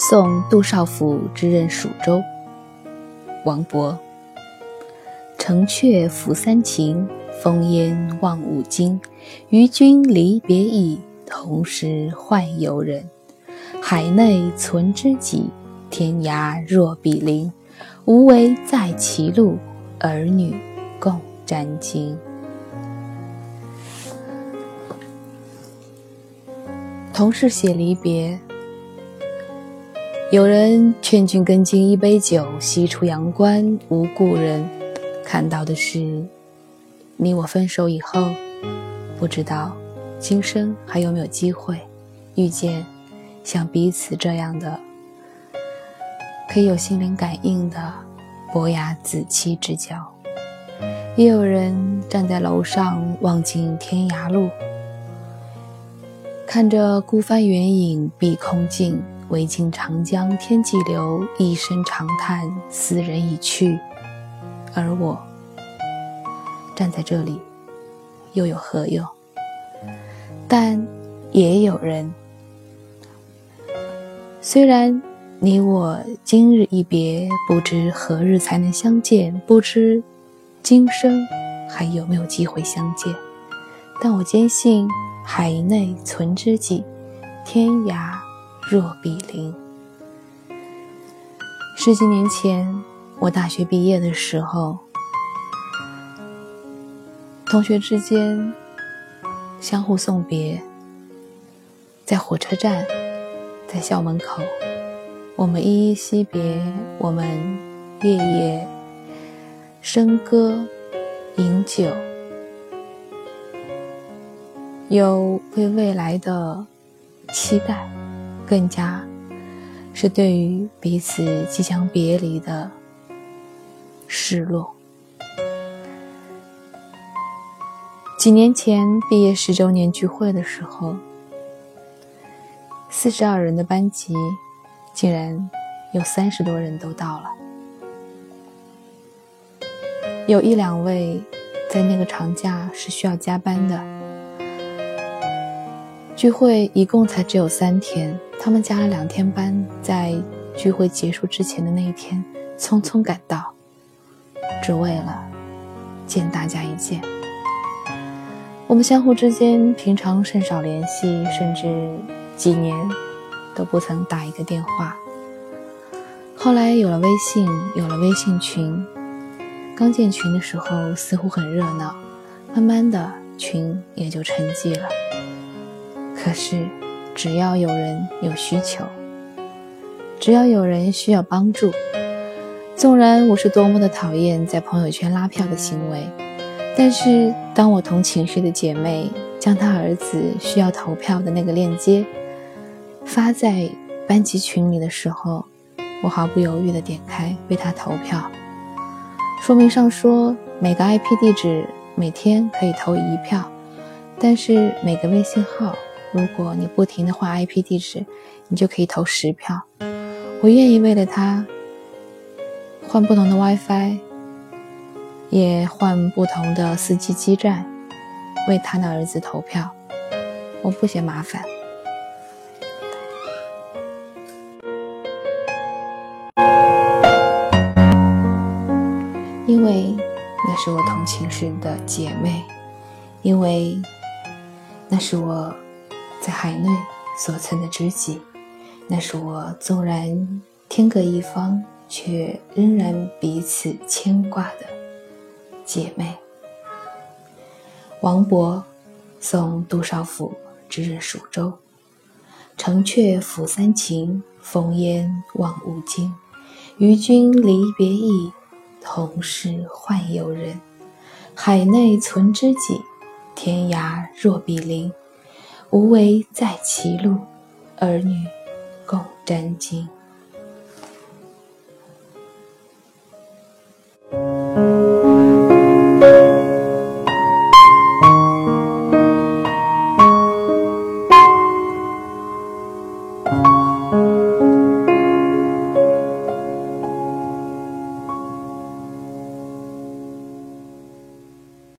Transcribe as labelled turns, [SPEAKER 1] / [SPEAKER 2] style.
[SPEAKER 1] 送杜少府之任蜀州。王勃。城阙辅三秦，风烟望五津。与君离别意，同是宦游人。海内存知己，天涯若比邻。无为在歧路，儿女共沾巾。同是写离别，有人劝君更尽一杯酒，西出阳关无故人。看到的是，你我分手以后，不知道今生还有没有机会遇见像彼此这样的。可以有心灵感应的伯牙子期之交，也有人站在楼上望尽天涯路，看着孤帆远影碧空尽，唯见长江天际流，一声长叹，斯人已去。而我站在这里，又有何用？但也有人，虽然。你我今日一别，不知何日才能相见，不知今生还有没有机会相见。但我坚信，海内存知己，天涯若比邻。十几年前，我大学毕业的时候，同学之间相互送别，在火车站，在校门口。我们依依惜别，我们夜夜笙歌饮酒，有对未来的期待，更加是对于彼此即将别离的失落。几年前毕业十周年聚会的时候，四十二人的班级。竟然有三十多人都到了，有一两位在那个长假是需要加班的。聚会一共才只有三天，他们加了两天班，在聚会结束之前的那一天匆匆赶到，只为了见大家一见。我们相互之间平常甚少联系，甚至几年。都不曾打一个电话。后来有了微信，有了微信群。刚建群的时候似乎很热闹，慢慢的群也就沉寂了。可是，只要有人有需求，只要有人需要帮助，纵然我是多么的讨厌在朋友圈拉票的行为，但是当我同寝室的姐妹将她儿子需要投票的那个链接。发在班级群里的时候，我毫不犹豫地点开为他投票。说明上说每个 IP 地址每天可以投一票，但是每个微信号如果你不停的换 IP 地址，你就可以投十票。我愿意为了他换不同的 WiFi，也换不同的 4G 基站，为他的儿子投票。我不嫌麻烦。因为那是我同寝室的姐妹，因为那是我在海内所存的知己，那是我纵然天各一方，却仍然彼此牵挂的姐妹。王勃送杜少府之任蜀州，城阙辅三秦，烽烟望五津。与君离别意。同是宦游人，海内存知己，天涯若比邻。无为在歧路，儿女共沾巾。